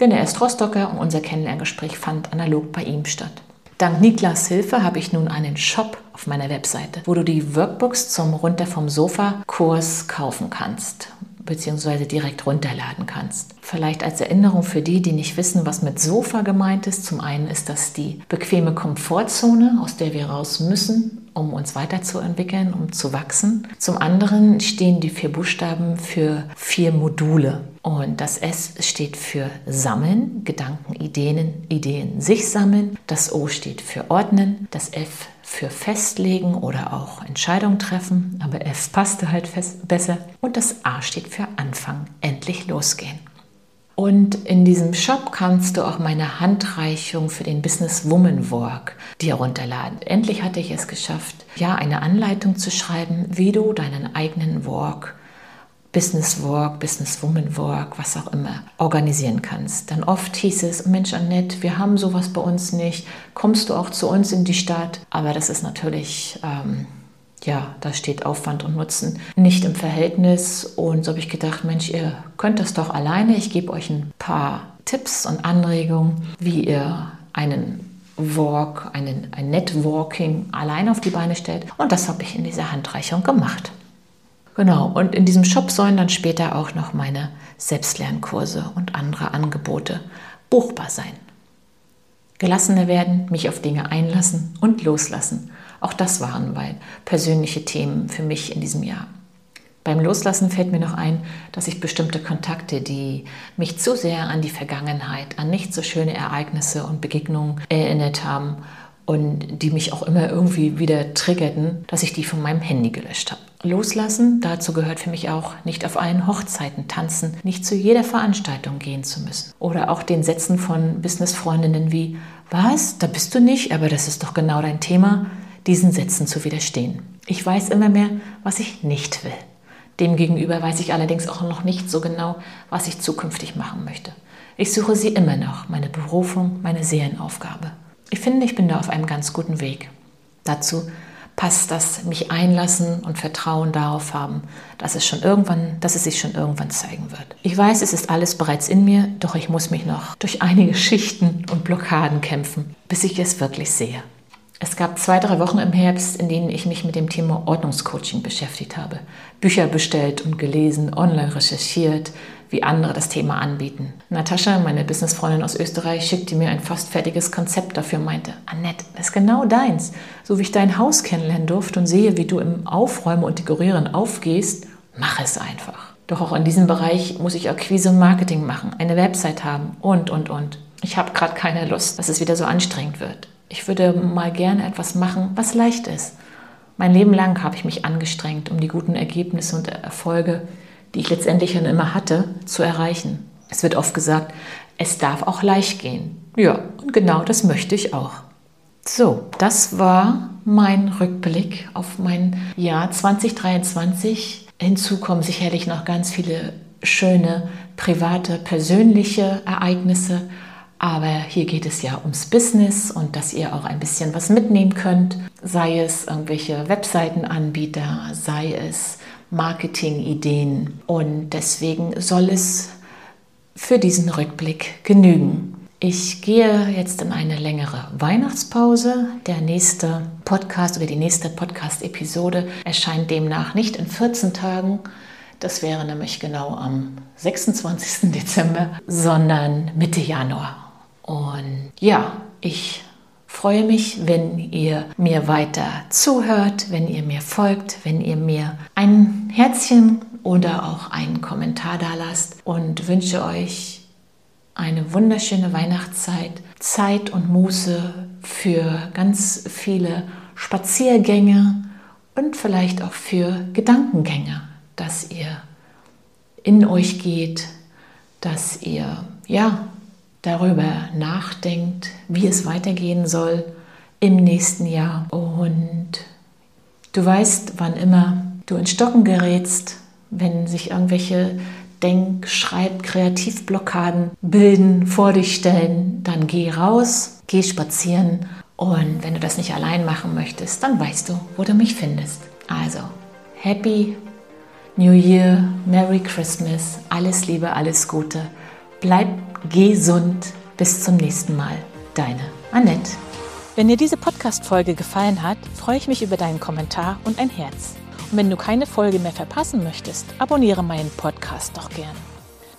Denn er ist Rostocker und unser Kennenlerngespräch fand analog bei ihm statt. Dank Niklas Hilfe habe ich nun einen Shop auf meiner Webseite, wo du die Workbooks zum Runter vom Sofa Kurs kaufen kannst beziehungsweise direkt runterladen kannst. Vielleicht als Erinnerung für die, die nicht wissen, was mit Sofa gemeint ist. Zum einen ist das die bequeme Komfortzone, aus der wir raus müssen, um uns weiterzuentwickeln, um zu wachsen. Zum anderen stehen die vier Buchstaben für vier Module. Und das S steht für Sammeln, Gedanken, Ideen, Ideen sich sammeln. Das O steht für Ordnen. Das F für Festlegen oder auch Entscheidungen treffen. Aber F passte halt besser. Und das A steht für Anfang, endlich losgehen. Und in diesem Shop kannst du auch meine Handreichung für den Business Woman Work dir runterladen. Endlich hatte ich es geschafft, ja, eine Anleitung zu schreiben, wie du deinen eigenen Work, Business Work, Business Woman Work, was auch immer, organisieren kannst. Dann oft hieß es, Mensch Annette, wir haben sowas bei uns nicht, kommst du auch zu uns in die Stadt? Aber das ist natürlich ähm, ja, da steht Aufwand und Nutzen nicht im Verhältnis. Und so habe ich gedacht, Mensch, ihr könnt das doch alleine. Ich gebe euch ein paar Tipps und Anregungen, wie ihr einen Walk, einen, ein Networking allein auf die Beine stellt. Und das habe ich in dieser Handreichung gemacht. Genau, und in diesem Shop sollen dann später auch noch meine Selbstlernkurse und andere Angebote buchbar sein. Gelassener werden, mich auf Dinge einlassen und loslassen. Auch das waren persönliche Themen für mich in diesem Jahr. Beim Loslassen fällt mir noch ein, dass ich bestimmte Kontakte, die mich zu sehr an die Vergangenheit, an nicht so schöne Ereignisse und Begegnungen erinnert haben und die mich auch immer irgendwie wieder triggerten, dass ich die von meinem Handy gelöscht habe. Loslassen, dazu gehört für mich auch, nicht auf allen Hochzeiten tanzen, nicht zu jeder Veranstaltung gehen zu müssen. Oder auch den Sätzen von Businessfreundinnen wie, was, da bist du nicht, aber das ist doch genau dein Thema, diesen Sätzen zu widerstehen. Ich weiß immer mehr, was ich nicht will. Demgegenüber weiß ich allerdings auch noch nicht so genau, was ich zukünftig machen möchte. Ich suche sie immer noch, meine Berufung, meine Seelenaufgabe. Ich finde, ich bin da auf einem ganz guten Weg. Dazu passt das mich einlassen und Vertrauen darauf haben, dass es schon irgendwann, dass es sich schon irgendwann zeigen wird. Ich weiß, es ist alles bereits in mir, doch ich muss mich noch durch einige Schichten und Blockaden kämpfen, bis ich es wirklich sehe. Es gab zwei, drei Wochen im Herbst, in denen ich mich mit dem Thema Ordnungscoaching beschäftigt habe. Bücher bestellt und gelesen, online recherchiert, wie andere das Thema anbieten. Natascha, meine Businessfreundin aus Österreich, schickte mir ein fast fertiges Konzept dafür und meinte, Annette, das ist genau deins. So wie ich dein Haus kennenlernen durfte und sehe, wie du im Aufräumen und Dekorieren aufgehst, mach es einfach. Doch auch in diesem Bereich muss ich Akquise und Marketing machen, eine Website haben und, und, und. Ich habe gerade keine Lust, dass es wieder so anstrengend wird. Ich würde mal gerne etwas machen, was leicht ist. Mein Leben lang habe ich mich angestrengt, um die guten Ergebnisse und Erfolge, die ich letztendlich dann immer hatte, zu erreichen. Es wird oft gesagt, es darf auch leicht gehen. Ja, und genau das möchte ich auch. So, das war mein Rückblick auf mein Jahr 2023. Hinzu kommen sicherlich noch ganz viele schöne private, persönliche Ereignisse aber hier geht es ja ums Business und dass ihr auch ein bisschen was mitnehmen könnt, sei es irgendwelche Webseitenanbieter, sei es Marketingideen. Und deswegen soll es für diesen Rückblick genügen. Ich gehe jetzt in eine längere Weihnachtspause. Der nächste Podcast oder die nächste Podcast-Episode erscheint demnach nicht in 14 Tagen. Das wäre nämlich genau am 26. Dezember, sondern Mitte Januar. Und ja, ich freue mich, wenn ihr mir weiter zuhört, wenn ihr mir folgt, wenn ihr mir ein Herzchen oder auch einen Kommentar da lasst und wünsche euch eine wunderschöne Weihnachtszeit, Zeit und Muße für ganz viele Spaziergänge und vielleicht auch für Gedankengänge, dass ihr in euch geht, dass ihr ja darüber nachdenkt, wie es weitergehen soll im nächsten Jahr. Und du weißt, wann immer du in Stocken gerätst, wenn sich irgendwelche Denk-, Schreib-, Kreativblockaden bilden, vor dich stellen, dann geh raus, geh spazieren und wenn du das nicht allein machen möchtest, dann weißt du, wo du mich findest. Also, Happy New Year, Merry Christmas, alles Liebe, alles Gute. Bleib gesund. Bis zum nächsten Mal. Deine Annette. Wenn dir diese Podcast-Folge gefallen hat, freue ich mich über deinen Kommentar und ein Herz. Und wenn du keine Folge mehr verpassen möchtest, abonniere meinen Podcast doch gern.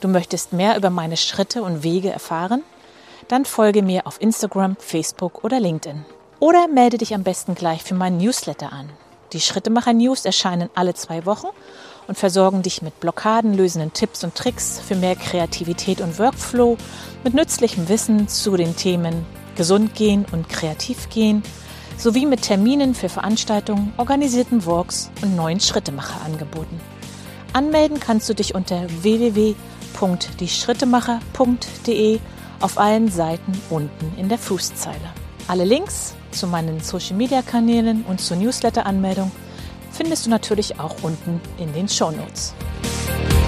Du möchtest mehr über meine Schritte und Wege erfahren? Dann folge mir auf Instagram, Facebook oder LinkedIn. Oder melde dich am besten gleich für meinen Newsletter an. Die Schrittemacher News erscheinen alle zwei Wochen und versorgen dich mit blockadenlösenden Tipps und Tricks für mehr Kreativität und Workflow, mit nützlichem Wissen zu den Themen Gesund gehen und kreativ gehen, sowie mit Terminen für Veranstaltungen, organisierten Walks und neuen Schrittemacher-Angeboten. Anmelden kannst du dich unter www.dieschrittemacher.de auf allen Seiten unten in der Fußzeile. Alle Links zu meinen Social-Media-Kanälen und zur Newsletter-Anmeldung findest du natürlich auch unten in den Shownotes. Notes.